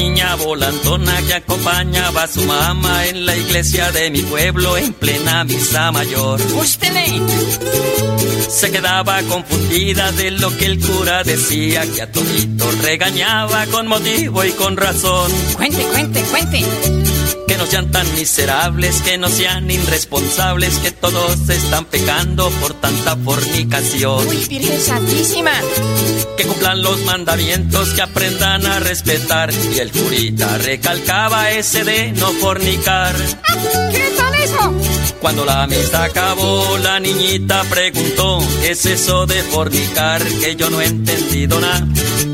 Niña volantona que acompañaba a su mamá en la iglesia de mi pueblo en plena misa mayor. Se quedaba confundida de lo que el cura decía, que a todito regañaba con motivo y con razón. Cuente, cuente, cuente. Que no sean tan miserables, que no sean irresponsables, que todos están pecando por tanta fornicación. Uy, Virgen Santísima. Que cumplan los mandamientos, que aprendan a respetar. Y el curita recalcaba ese de no fornicar. Cuando la misa acabó, la niñita preguntó, ¿qué es eso de fornicar? Que yo no he entendido nada.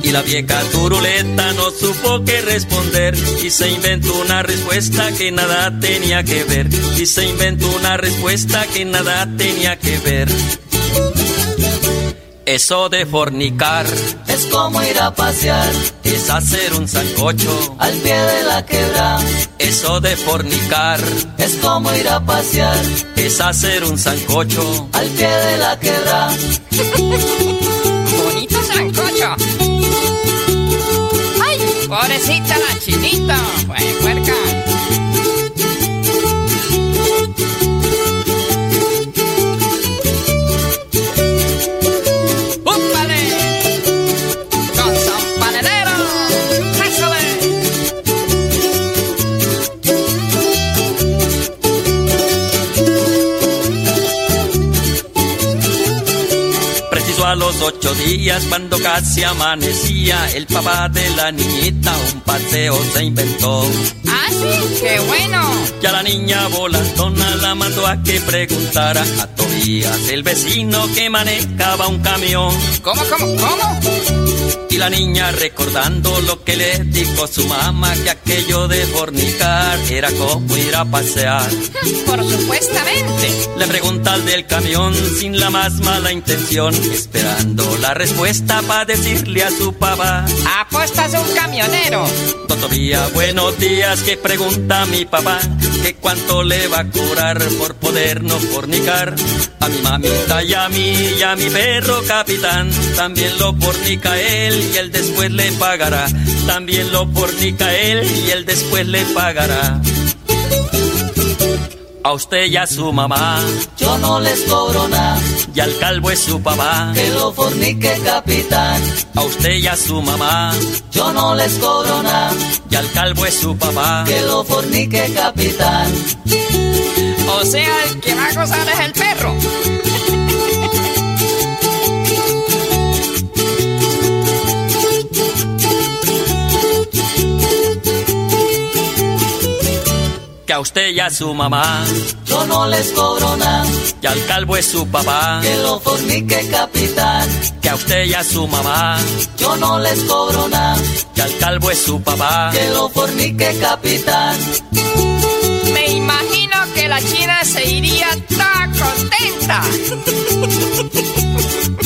Y la vieja turuleta no supo qué responder y se inventó una respuesta que nada tenía que ver. Y se inventó una respuesta que nada tenía que ver. Eso de fornicar Es como ir a pasear es hacer un sancocho. al pie de la quebrada. Eso de fornicar Es como ir a pasear es hacer un sancocho. al pie de la quebrada. Bonito sancocho. Ay, pobrecita la chinita. Pues puerca. A los ocho días, cuando casi amanecía, el papá de la niñita un paseo se inventó. ¡Ah, sí! ¡Qué bueno! Ya la niña volantona la mandó a que preguntara a Tobías, el vecino que manejaba un camión. ¿Cómo, cómo, cómo? Y la niña recordando lo que le dijo su mamá, que aquello de fornicar era como ir a pasear. Por supuestamente. Le pregunta al del camión sin la más mala intención, esperando la respuesta para decirle a su papá. Apuestas un camionero. Tobías, buenos días, que pregunta mi papá, que cuánto le va a cobrar por poder no fornicar. A mi mamita y a mí y a mi perro capitán, también lo fornica él y él después le pagará. También lo fornica él y él después le pagará. A usted y a su mamá, Yo no les cobro nada, y al calvo es su papá. que lo fornique capitán. A usted y a su mamá, Yo no les cobro nada, y al calvo es su papá. que lo fornique capitán. O sea, el que va a gozar es el perro. Que a usted y a su mamá, Yo no les cobro nada, y al calvo es su papá. que lo fornique capitán. Que a usted y a su mamá, Yo no les cobro nada, y al calvo es su papá. que lo fornique capitán. Me imagino que la china se iría tan contenta.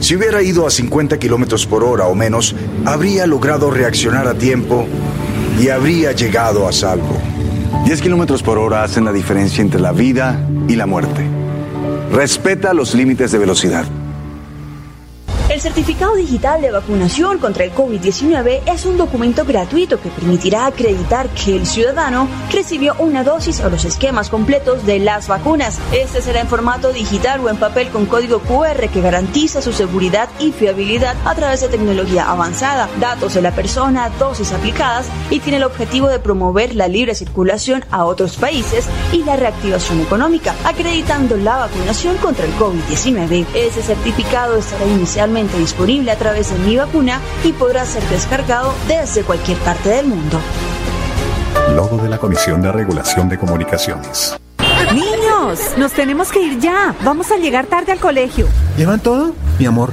Si hubiera ido a 50 kilómetros por hora o menos, habría logrado reaccionar a tiempo y habría llegado a salvo. 10 kilómetros por hora hacen la diferencia entre la vida y la muerte. Respeta los límites de velocidad. El certificado digital de vacunación contra el COVID-19 es un documento gratuito que permitirá acreditar que el ciudadano recibió una dosis o los esquemas completos de las vacunas. Este será en formato digital o en papel con código QR que garantiza su seguridad y fiabilidad a través de tecnología avanzada, datos de la persona, dosis aplicadas y tiene el objetivo de promover la libre circulación a otros países y la reactivación económica, acreditando la vacunación contra el COVID-19. Ese certificado estará inicialmente disponible a través de Mi Vacuna y podrá ser descargado desde cualquier parte del mundo. Logo de la Comisión de Regulación de Comunicaciones. Niños, nos tenemos que ir ya. Vamos a llegar tarde al colegio. ¿Llevan todo? Mi amor,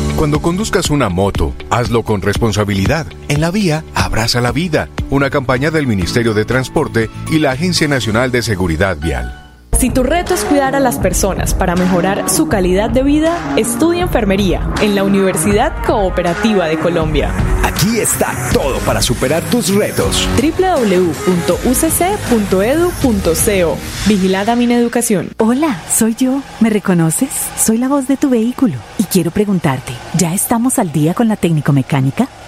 Cuando conduzcas una moto, hazlo con responsabilidad. En la vía, abraza la vida. Una campaña del Ministerio de Transporte y la Agencia Nacional de Seguridad Vial. Si tu reto es cuidar a las personas para mejorar su calidad de vida, estudia enfermería en la Universidad Cooperativa de Colombia. Aquí está todo para superar tus retos. www.ucc.edu.co Vigilada mi educación. Hola, soy yo. ¿Me reconoces? Soy la voz de tu vehículo y quiero preguntarte, ¿ya estamos al día con la técnico mecánica?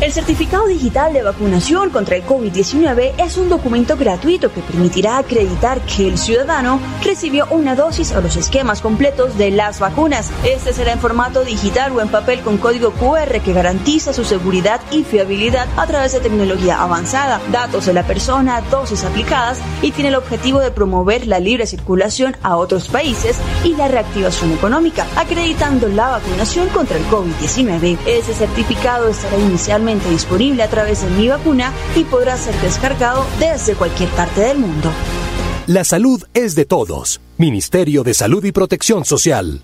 El certificado digital de vacunación contra el COVID-19 es un documento gratuito que permitirá acreditar que el ciudadano recibió una dosis o los esquemas completos de las vacunas. Este será en formato digital o en papel con código QR que garantiza su seguridad y fiabilidad a través de tecnología avanzada, datos de la persona, dosis aplicadas y tiene el objetivo de promover la libre circulación a otros países y la reactivación económica, acreditando la vacunación contra el COVID-19. Ese certificado estará inicialmente disponible a través de Mi Vacuna y podrá ser descargado desde cualquier parte del mundo. La salud es de todos. Ministerio de Salud y Protección Social.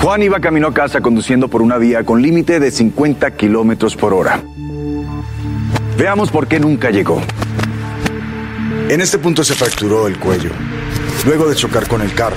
Juan iba camino a casa conduciendo por una vía con límite de 50 kilómetros por hora. Veamos por qué nunca llegó. En este punto se fracturó el cuello, luego de chocar con el carro.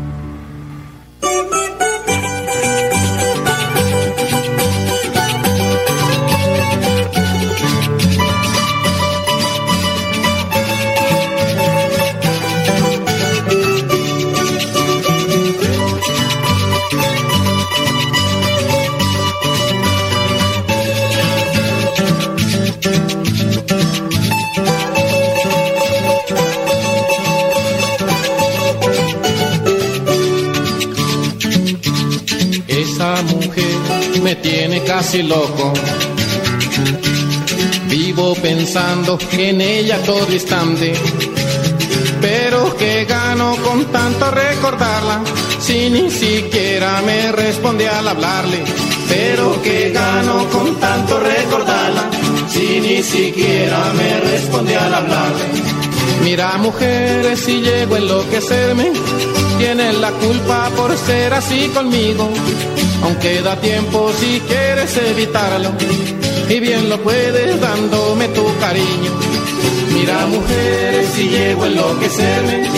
Casi loco. Vivo pensando en ella todo instante. Pero que gano con tanto recordarla, si ni siquiera me responde al hablarle. Pero que gano con tanto recordarla, si ni siquiera me responde al hablarle. Mira mujeres si llego a enloquecerme tienes la culpa por ser así conmigo. Aunque da tiempo si quieres evitarlo. Y bien lo puedes dándome tu cariño. Mira mujer, si llego a enloquecerme,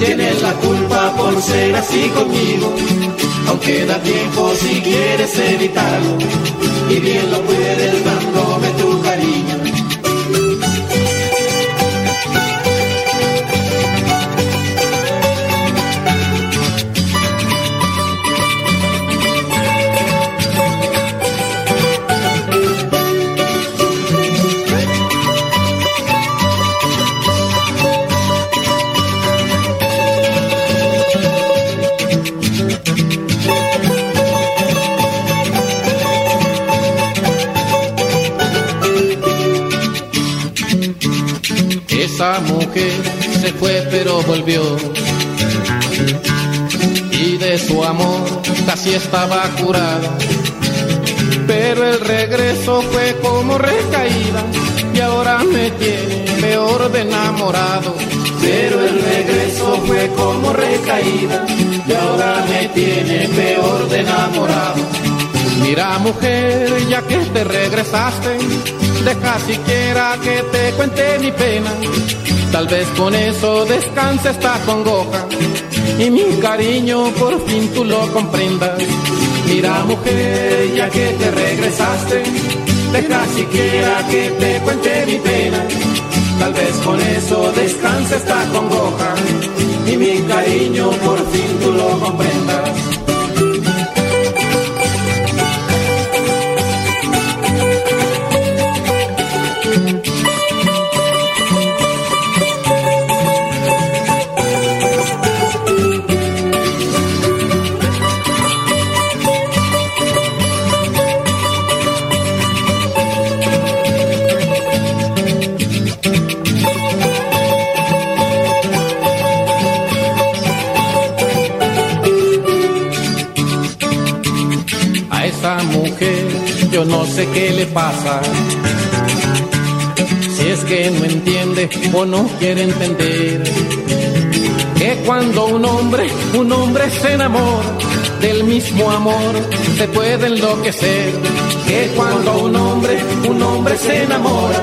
tienes la culpa por ser así conmigo. Aunque da tiempo si quieres evitarlo. Y bien lo puedes dándome Mujer se fue pero volvió. Y de su amor casi estaba curada. Pero el regreso fue como recaída y ahora me tiene peor de enamorado. Pero el regreso fue como recaída y ahora me tiene peor de enamorado. Mira mujer, ya que te regresaste, deja siquiera que te cuente mi pena. Tal vez con eso descanse esta congoja y mi cariño por fin tú lo comprendas. Mira mujer, ya que te regresaste, deja siquiera que te cuente mi pena. Tal vez con eso descanse esta congoja y mi cariño por fin tú lo comprendas. No sé qué le pasa. Si es que no entiende o no quiere entender que cuando un hombre, un hombre se enamora del mismo amor, se puede enloquecer. Que cuando un hombre, un hombre se enamora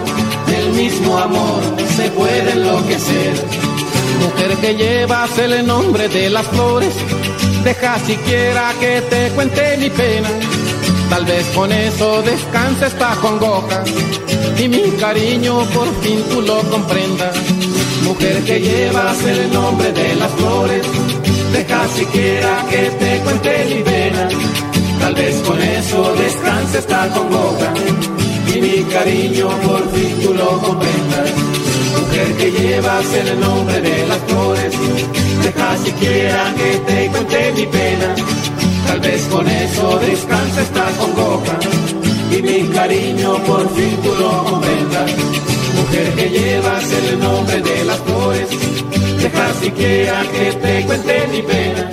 del mismo amor, se puede enloquecer. Mujer que llevas el nombre de las flores, deja siquiera que te cuente mi pena. Tal vez con eso descanse esta congoja y mi cariño por fin tú lo comprendas. Mujer que llevas el nombre de las flores, deja siquiera que te cuente mi pena. Tal vez con eso descanse esta congoja y mi cariño por fin tú lo comprendas. Mujer que llevas el nombre de las flores, deja siquiera que te cuente mi pena. Tal vez con eso descansa esta congoja y mi cariño por fin tú lo comprendas. Mujer que llevas el nombre de las flores, deja siquiera que te cuente mi pena.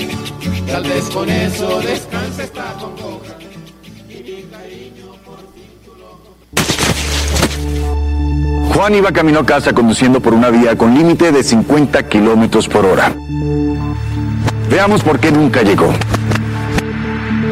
Tal vez con eso descansa esta congoja y mi cariño por fin tú lo Juan iba camino a casa conduciendo por una vía con límite de 50 kilómetros por hora. Veamos por qué nunca llegó.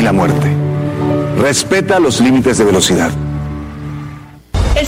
y la muerte. Respeta los límites de velocidad.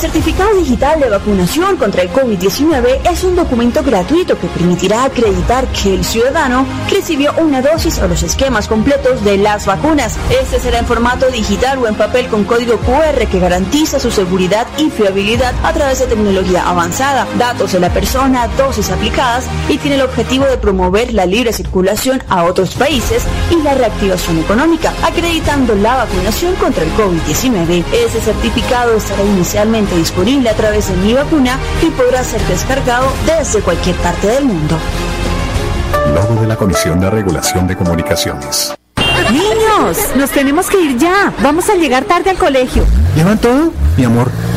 Certificado digital de vacunación contra el COVID-19 es un documento gratuito que permitirá acreditar que el ciudadano recibió una dosis o los esquemas completos de las vacunas. Este será en formato digital o en papel con código QR que garantiza su seguridad y fiabilidad a través de tecnología avanzada, datos de la persona, dosis aplicadas y tiene el objetivo de promover la libre circulación a otros países y la reactivación económica, acreditando la vacunación contra el COVID-19. Ese certificado estará inicialmente disponible a través de Mi Vacuna y podrá ser descargado desde cualquier parte del mundo. Logo de la Comisión de Regulación de Comunicaciones. Niños, nos tenemos que ir ya. Vamos a llegar tarde al colegio. ¿Llevan todo? Mi amor,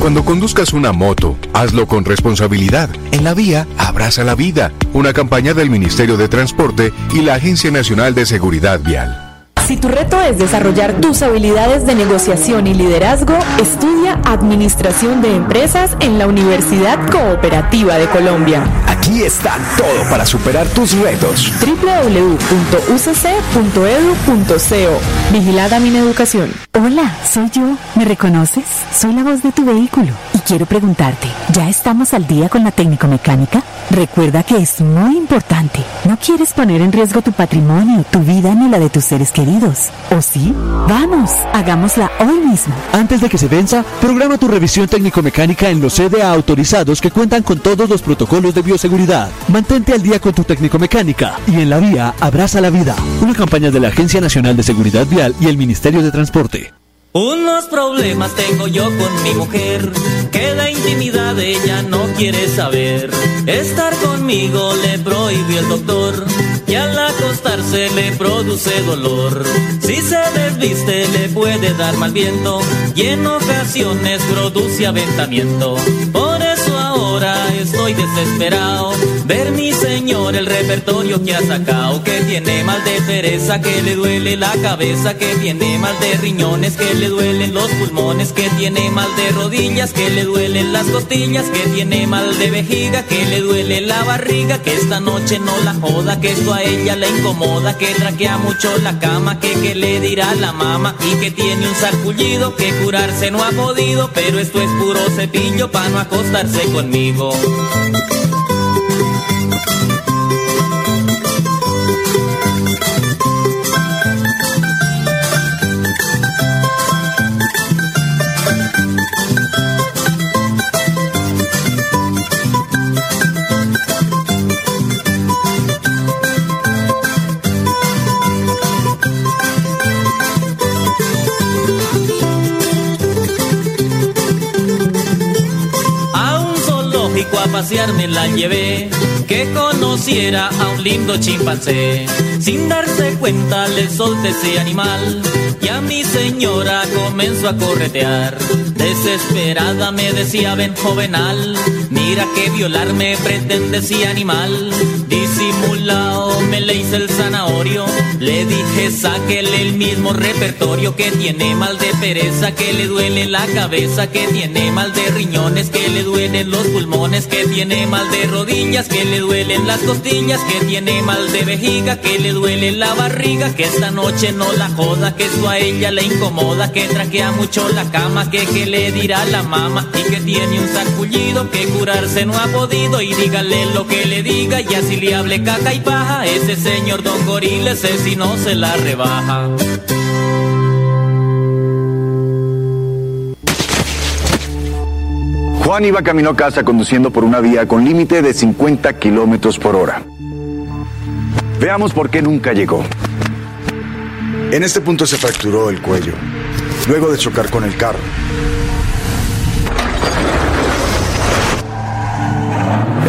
Cuando conduzcas una moto, hazlo con responsabilidad. En la vía, abraza la vida. Una campaña del Ministerio de Transporte y la Agencia Nacional de Seguridad Vial. Si tu reto es desarrollar tus habilidades de negociación y liderazgo, estudia Administración de Empresas en la Universidad Cooperativa de Colombia. Aquí está todo para superar tus retos. www.ucc.edu.co Vigilada mi educación. Hola, soy yo. ¿Me reconoces? Soy la voz de tu vehículo y quiero preguntarte, ¿ya estamos al día con la técnico-mecánica? Recuerda que es muy importante. No quieres poner en riesgo tu patrimonio, tu vida ni la de tus seres queridos. ¿O sí? Vamos, hagámosla hoy mismo. Antes de que se venza, programa tu revisión técnico-mecánica en los CDA autorizados que cuentan con todos los protocolos de bioseguridad. Mantente al día con tu técnico-mecánica y en la vía abraza la vida. Una campaña de la Agencia Nacional de Seguridad Vial y el Ministerio de Transporte. Unos problemas tengo yo con mi mujer, que la intimidad ella no quiere saber. Estar conmigo le prohibió el doctor, y al acostarse le produce dolor. Si se desviste le puede dar mal viento, y en ocasiones produce aventamiento. Por desesperado, ver mi señor el repertorio que ha sacado, que tiene mal de pereza, que le duele la cabeza, que tiene mal de riñones, que le duelen los pulmones, que tiene mal de rodillas, que le duelen las costillas, que tiene mal de vejiga, que le duele la barriga, que esta noche no la joda, que esto a ella le incomoda, que traquea mucho la cama, que que le dirá la mama y que tiene un sarpullido, que curarse no ha podido, pero esto es puro cepillo para no acostarse conmigo. Pasear me la llevé, que conociera a un lindo chimpancé. Sin darse cuenta le solté ese animal y a mi señora comenzó a corretear. Desesperada me decía, ven jovenal, mira que violarme pretende ese animal. Disimulado me le hice el zanahorio, le dije sáquele el mismo repertorio que tiene mal de pereza, que le duele la cabeza, que tiene mal de riñones, que le duelen los pulmones, que tiene mal de rodillas, que le duelen las costillas, que tiene mal de vejiga, que le duele la barriga, que esta noche no la joda, que eso a ella le incomoda, que traquea mucho la cama, que que le dirá la mama y que tiene un sarpullido, que curarse no ha podido y dígale lo que le diga y así le hable caca y paja, ese señor don gorila, ese si no se la rebaja. Juan iba camino a casa conduciendo por una vía con límite de 50 kilómetros por hora. Veamos por qué nunca llegó. En este punto se fracturó el cuello, luego de chocar con el carro.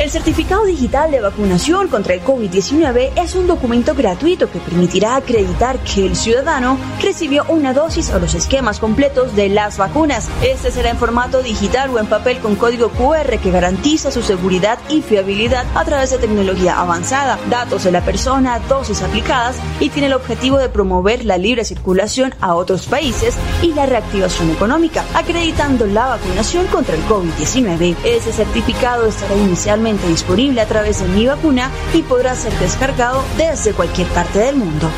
El certificado digital de vacunación contra el COVID-19 es un documento gratuito que permitirá acreditar que el ciudadano recibió una dosis o los esquemas completos de las vacunas. Este será en formato digital o en papel con código QR que garantiza su seguridad y fiabilidad a través de tecnología avanzada, datos de la persona, dosis aplicadas y tiene el objetivo de promover la libre circulación a otros países y la reactivación económica, acreditando la vacunación contra el COVID-19. Ese certificado estará inicialmente disponible a través de Mi Vacuna y podrá ser descargado desde cualquier parte del mundo.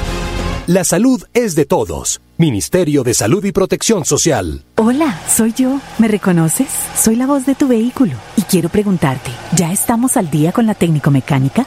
La salud es de todos. Ministerio de Salud y Protección Social. Hola, soy yo. ¿Me reconoces? Soy la voz de tu vehículo y quiero preguntarte, ¿ya estamos al día con la técnico mecánica?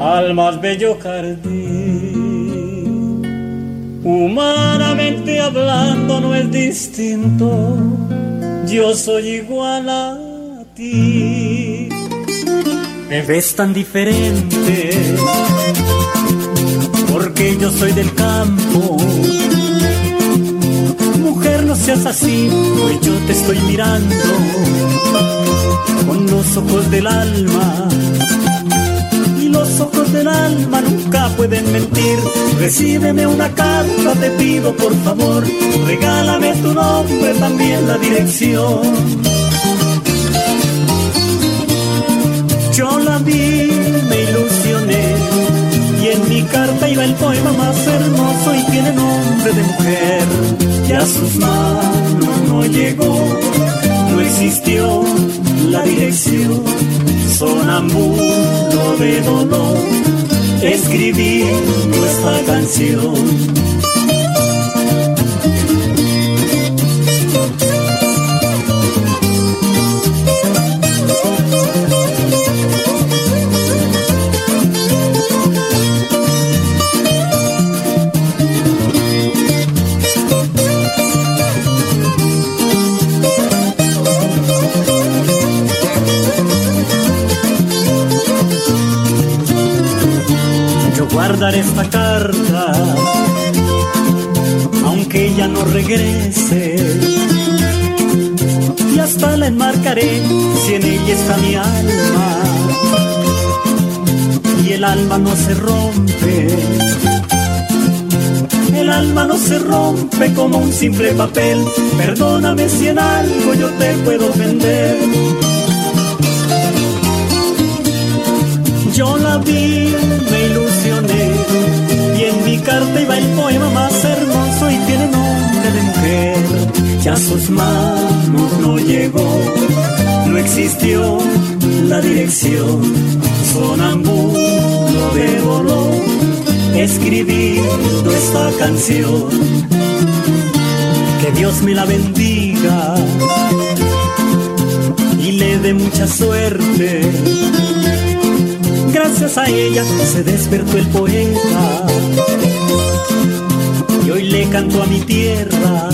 al más bello jardín. Humanamente hablando no es distinto, yo soy igual a ti. Me ves tan diferente, porque yo soy del campo. Mujer, no seas así, pues yo te estoy mirando con los ojos del alma los ojos del alma nunca pueden mentir. Recíbeme una carta, te pido por favor. Regálame tu nombre, también la dirección. Yo la vi, me ilusioné. Y en mi carta iba el poema más hermoso y tiene nombre de mujer. Y a sus manos no llegó, no existió la dirección sonambulo de dolor, escribí nuestra canción. Guardar esta carta, aunque ella no regrese. Y hasta la enmarcaré si en ella está mi alma. Y el alma no se rompe. El alma no se rompe como un simple papel. Perdóname si en algo yo te puedo ofender. Yo la vi, me y en mi carta iba el poema más hermoso y tiene nombre de mujer. Ya sus manos no llegó, no existió la dirección, sonambulo de dolor, escribiendo esta canción. Que Dios me la bendiga y le dé mucha suerte gracias a ella se despertó el poeta. Y hoy le canto a mi tierra.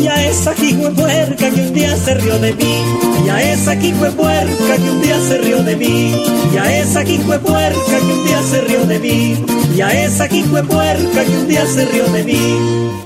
Y a esa puerca que un día se rió de mí. Y a esa puerca que un día se rió de mí. Y a esa puerca que un día se rió de mí. Y a esa puerca que un día se rió de mí.